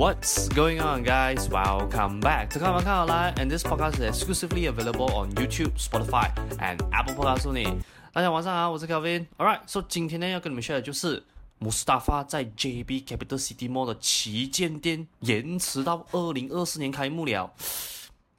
What's going on, guys? Welcome back to 看完看好来 and this podcast is exclusively available on YouTube, Spotify, and Apple Podcasts. 大家晚上好，我是 Kelvin. Alright, so 今天呢要跟你们 share 的就是穆斯达法在 JB Capital City Mall 的旗舰店延迟到二零二四年开幕了。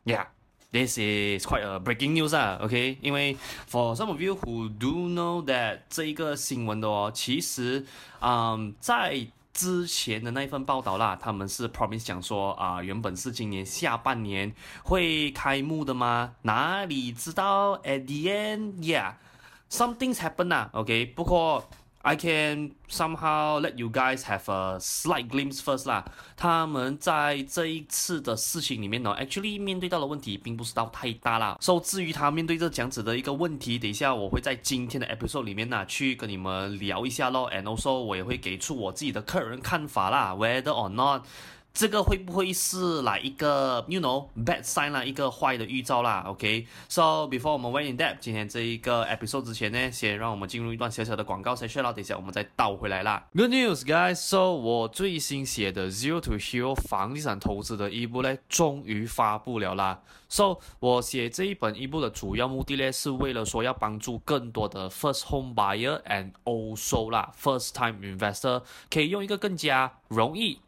Yeah. This is quite a breaking news 啊，OK？因为 for some of you who do know that 这一个新闻的哦，其实，嗯，在之前的那一份报道啦，他们是 promise 讲说啊、原本是今年下半年会开幕的吗？哪里知道 at the end，yeah，something's happened 啊，OK？不过。I can somehow let you guys have a slight glimpse first 啦。他们在这一次的事情里面呢，actually 面对到的问题并不是到太大啦。So 至于他面对这这样子的一个问题，等一下我会在今天的 episode 里面呢去跟你们聊一下咯。And also 我也会给出我自己的个人看法啦，whether or not。这个会不会是来一个，you know bad sign 啦，一个坏的预兆啦？OK，so、okay? before 我们 went in depth，今天这一个 episode 之前呢，先让我们进入一段小小的广告 session 啦，等一下我们再倒回来啦。Good news, guys！So 我最新写的 Zero to Hero 房地产投资的 ebook 呢，终于发布了啦。So 我写这一本 ebook 的主要目的呢，是为了说要帮助更多的 first home buyer and also 啦 first time investor 可以用一个更加容易。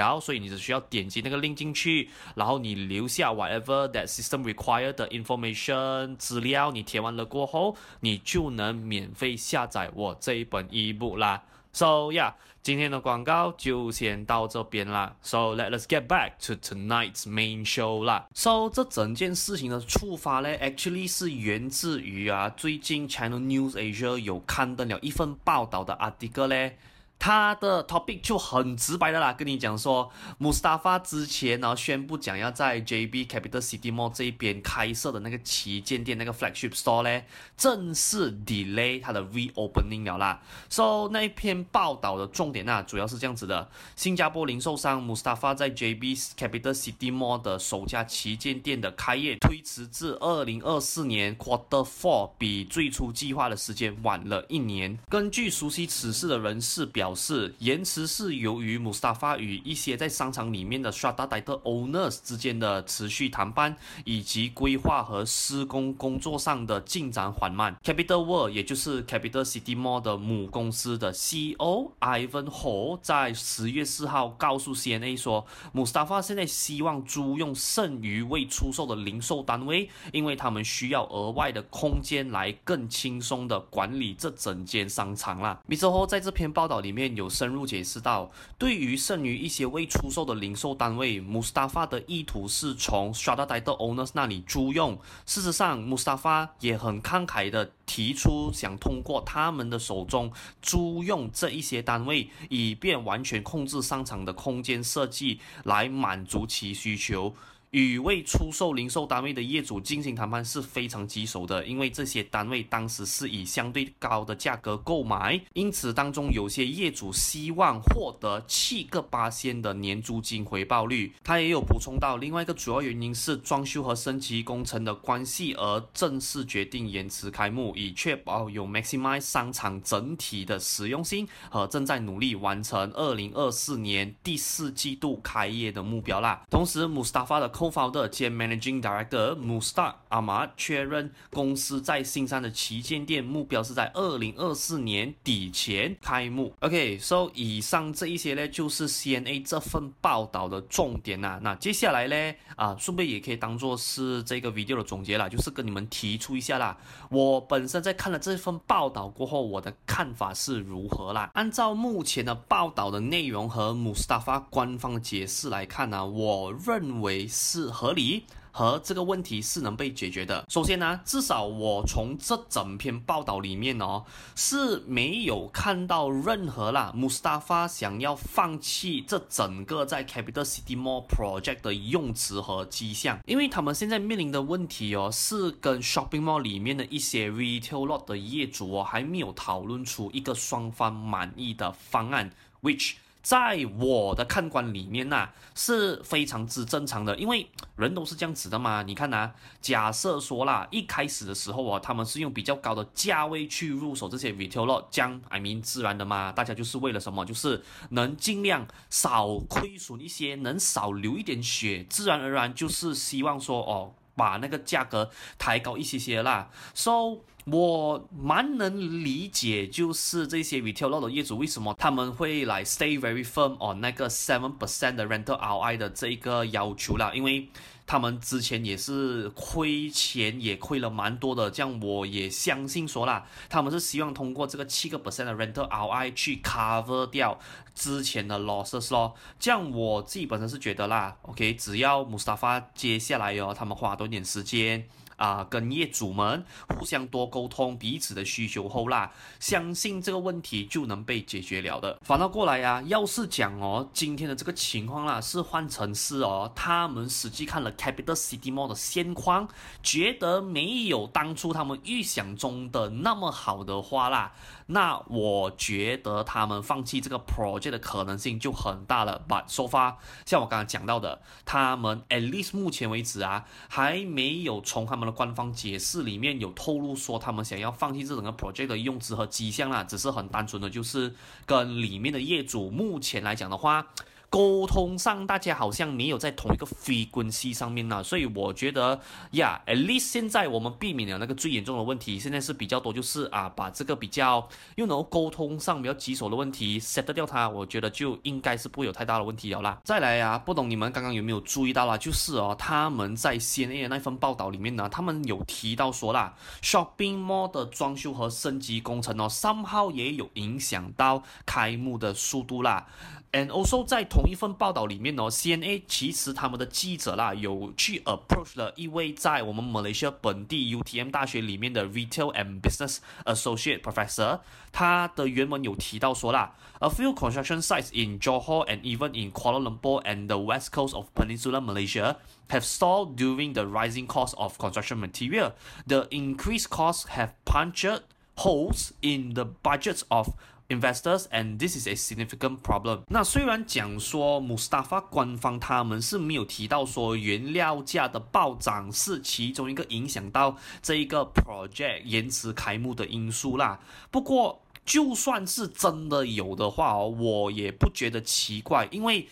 然后所以你只需要点击那个 link 进去，然后你留下 whatever that system required 的 information 资料，你填完了过后，你就能免费下载我这一本 ebook。啦，So yeah，今天的广告就先到这边啦。So let us get back to tonight's main show 啦。So 这整件事情的触发呢，actually 是源自于啊，最近 China News Asia 有刊登了一份报道的 article 呢。他的 topic 就很直白的啦，跟你讲说，穆斯达法之前呢宣布讲要在 JB Capital City Mall 这一边开设的那个旗舰店那个 flagship store 呢，正式 delay 它的 reopening 了啦。So 那一篇报道的重点啊，主要是这样子的：新加坡零售商穆斯达法在 JB Capital City Mall 的首家旗舰店的开业推迟至二零二四年 Quarter Four，比最初计划的时间晚了一年。根据熟悉此事的人士表。表示延迟是由于穆斯达法与一些在商场里面的 strata title owners 之间的持续谈判，以及规划和施工工作上的进展缓慢。Capital World 也就是 Capital City Mall 的母公司的 CEO Ivan Ho 在十月四号告诉 CNA 说，穆斯达法现在希望租用剩余未出售的零售单位，因为他们需要额外的空间来更轻松的管理这整间商场啦。Mr. Ho 在这篇报道里面。面有深入解释到，对于剩余一些未出售的零售单位，Mustafa 的意图是从 Strataite Owners 那里租用。事实上，Mustafa 也很慷慨的提出想通过他们的手中租用这一些单位，以便完全控制商场的空间设计，来满足其需求。与未出售零售单位的业主进行谈判是非常棘手的，因为这些单位当时是以相对高的价格购买，因此当中有些业主希望获得七个八仙的年租金回报率。他也有补充到，另外一个主要原因是装修和升级工程的关系而正式决定延迟开幕，以确保有 maximize 商场整体的实用性和正在努力完成二零二四年第四季度开业的目标啦。同时，Mustafa 的。Co-founder 兼 Managing Director Mustak Ahmad 确认，公司在新山的旗舰店目标是在二零二四年底前开幕。OK，so、以上这一些呢，就是 CNA 这份报道的重点呐、啊。那接下来呢，啊，顺便也可以当做是这个 video 的总结啦，就是跟你们提出一下啦。我本在看了这份报道过后，我的看法是如何啦？按照目前的报道的内容和姆斯达发官方的解释来看呢、我认为。是合理和这个问题是能被解决的。首先呢，至少我从这整篇报道里面哦，是没有看到任何啦，Mustafa 想要放弃这整个在 Capital City Mall Project 的用词和迹象。因为他们现在面临的问题哦，是跟 Shopping Mall 里面的一些 Retail Lot 的业主哦，还没有讨论出一个双方满意的方案，which 在我的看官里面呐、啊，是非常之正常的，因为人都是这样子的嘛。你看呐、啊，假设说啦，一开始的时候啊，他们是用比较高的价位去入手这些 retail lot，这样 I mean 自然的嘛，大家就是为了什么？就是能尽量少亏损一些，能少流一点血，自然而然就是希望说哦，把那个价格抬高一些些啦。So 我蛮能理解，就是这些 retail lot 的业主为什么他们会来 stay very firm on 那个 seven percent 的 rental ROI 的这一个要求啦，因为他们之前也是亏钱，也亏了蛮多的。这样我也相信说啦，他们是希望通过这个七个 percent 的 rental ROI 去 cover 掉之前的 losses 咯。这样我自己本身是觉得啦，OK，只要 Mustafa 接下来哟，他们花多点时间。啊，跟业主们互相多沟通彼此的需求后啦，相信这个问题就能被解决了的。反倒过来呀、啊，要是讲哦，今天的这个情况啦，是换成是哦，他们实际看了 Capital City Mall 的现况，觉得没有当初他们预想中的那么好的话啦。那我觉得他们放弃这个 project 的可能性就很大了。But so far，像我刚刚讲到的，他们 at least 目前为止啊，还没有从他们官方解释里面有透露说他们想要放弃这整个 project 的用资和迹象啦，只是很单纯的就是跟里面的业主目前来讲的话。沟通上，大家好像没有在同一个 frequency 上面呢，所以我觉得呀，at least 现在我们避免了那个最严重的问题，现在是比较多，就是啊，把这个比较又能沟通上比较棘手的问题 set 掉它，我觉得就应该是不会有太大的问题了啦。再来啊，不懂你们刚刚有没有注意到啦，就是哦，他们在 CNA 的那份报道里面呢，他们有提到说啦，shopping mall 的装修和升级工程哦，somehow 也有影响到开幕的速度啦。And also 在同一份报道里面哦，CNA 其实他们的记者啦有去 approach 了一位在我们马来西亚本地 UTM 大学里面的 Retail and Business Associate Professor，他的原文有提到说啦，A few construction sites in Johor and even in Kuala Lumpur and the west coast of Peninsular Malaysia have stalled during the rising cost of construction material. The increased costs have punctured holes in the budgets of Investors and this is a significant problem。那虽然讲说 Mustafa 官方他们是没有提到说原料价的暴涨是其中一个影响到这一个 project 延迟开幕的因素啦。不过就算是真的有的话哦，我也不觉得奇怪，因为。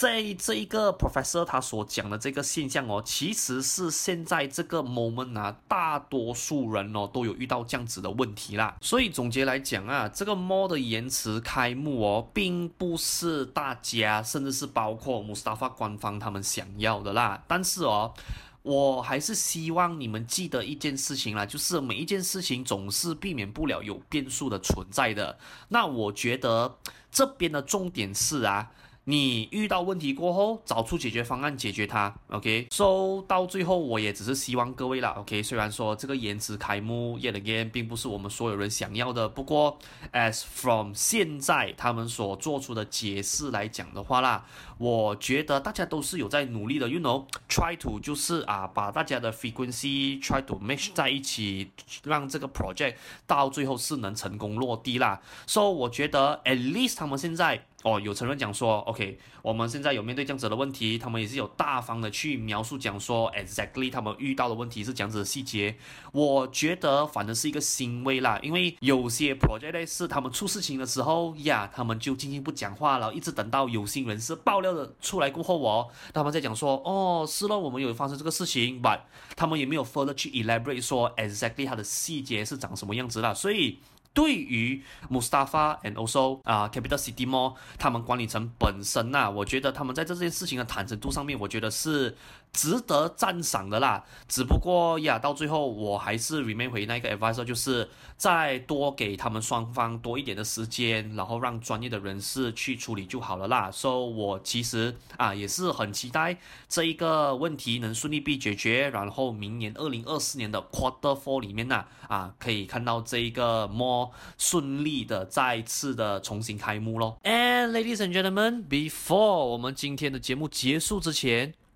在这一个 professor 他所讲的这个现象哦，其实是现在这个 moment 啊，大多数人哦都有遇到这样子的问题啦。所以总结来讲啊，这个 mall 的延迟开幕哦，并不是大家甚至是包括 Mustafa 官方他们想要的啦。但是哦。我还是希望你们记得一件事情啦，就是每一件事情总是避免不了有变数的存在的。那我觉得这边的重点是啊。你遇到问题过后，找出解决方案解决它，OK？So 到最后，我也只是希望各位啦，OK？虽然说这个延迟开幕 yet again 并不是我们所有人想要的，不过 as from 现在他们所做出的解释来讲的话啦，我觉得大家都是有在努力的，you know，try to 就是啊，把大家的 frequency try to match 在一起，让这个 project 到最后是能成功落地啦。So 我觉得 at least 他们现在。哦，有承认讲说，OK，我们现在有面对这样子的问题，他们也是有大方的去描述讲说，exactly 他们遇到的问题是这样子的细节。我觉得反正是一个欣慰啦，因为有些 project 是他们出事情的时候呀，他们就静静不讲话了，一直等到有心人士爆料的出来过后哦，他们在讲说，哦，是了，我们有发生这个事情，but 他们也没有 further 去 elaborate 说 exactly 它的细节是长什么样子啦，所以。对于 Mustafa and also 啊、Capital City Mall 他们管理层本身呐、我觉得他们在这件事情的坦诚度上面，我觉得是值得赞赏的啦。只不过呀，到最后我还是 remain 回那个 advisor，就是再多给他们双方多一点的时间，然后让专业的人士去处理就好了啦。所以，我其实啊也是很期待这一个问题能顺利被解决，然后明年二零二四年的 Quarter Four 里面呢啊，可以看到这一个 mall。顺利的再次的重新开幕喽！And ladies and gentlemen, before 我们今天的节目结束之前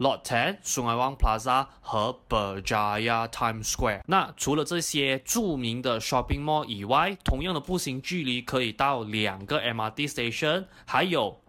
Lot Ten、Sungei Wang Plaza 和 Berjaya Times Square。那除了这些著名的 shopping mall 以外，同样的步行距离可以到两个 MRT station，还有。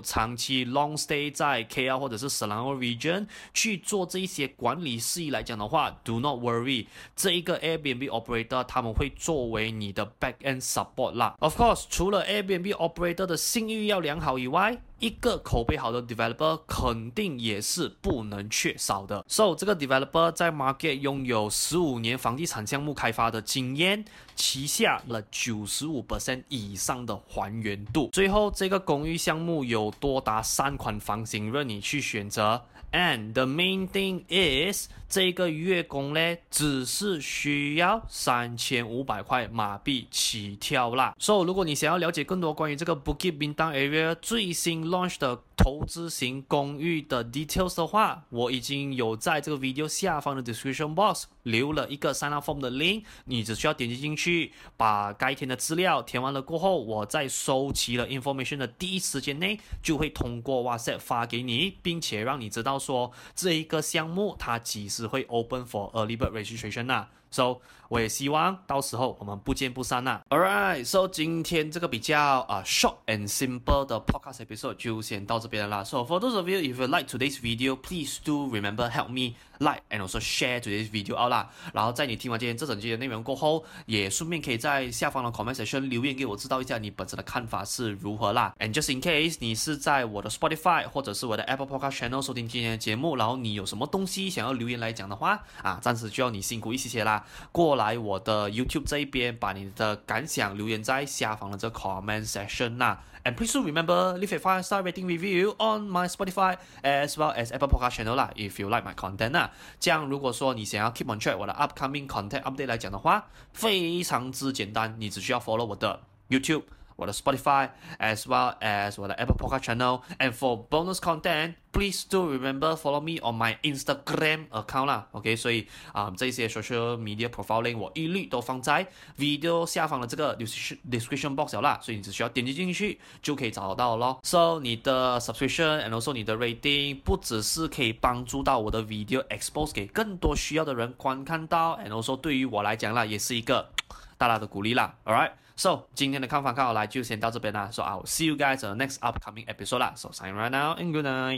长期 long stay 在 KL 或者是 Selangor region 去做这一些管理事宜来讲的话，do not worry，这一个 Airbnb operator 他们会作为你的 back end support 啦。Of course，除了 Airbnb operator 的信誉要良好以外，一个口碑好的 developer 肯定也是不能缺少的。So，这个 developer 在 market 拥有十五年房地产项目开发的经验，旗下了九十五 percent 以上的还原度。最后，这个公寓项目有多达三款房型任你去选择。And the main thing is，这个月供呢，只是需要三千五百块马币起跳啦。So，如果你想要了解更多关于这个 Bukit Bintang area 最新 launch 的投资型公寓的 details 的话，我已经有在这个 video 下方的 description box 留了一个 sign up form 的 link，你只需要点击进去，把该填的资料填完了过后，我在收集了 information 的第一时间内，就会通过 WhatsApp 发给你，并且让你知道说这一个项目它其实会 open for early bird registration 啊。So，我也希望到时候我们不见不散呐。All right，So，今天这个比较啊、short and simple 的 podcast episode 就先到这边了啦。So for those of you if you like today's video, please do remember help me like and also share today's video out 啦。然后在你听完今天这整集的内容过后，也顺便可以在下方的 comment section 留言给我知道一下你本身的看法是如何啦。And just in case 你是在我的 Spotify 或者是我的 Apple Podcast channel 收听今天的节目，然后你有什么东西想要留言来讲的话啊，暂时就要你辛苦一些些啦。过来我的 YouTube 这一边，把你的感想留言在下方的这 comment section 那。And please remember leave a five star rating review on my Spotify as well as Apple Podcast channel 啦。If you like my content 啦，这样如果说你想要 keep on track 我的 upcoming content update 来讲的话，非常之简单，你只需要 follow 我的 YouTube。我的 Spotify，as well as 我的 Apple Podcast channel。And for bonus content, please do remember follow me on my Instagram account 啦。OK，所以啊、嗯，这些 social media profiling 我一律都放在 video 下方的这个 description description box 啦，所以你只需要点击进去就可以找得到咯。So 你的 subscription and also 你的 rating 不只是可以帮助到我的 video expose 给更多需要的人观看到，and also 对于我来讲啦，也是一个大大的鼓励啦。Alright。 So 今天的看法看好来就先到这边啦。So I'll see you guys on the next upcoming episode 啦。So sign right now and good night.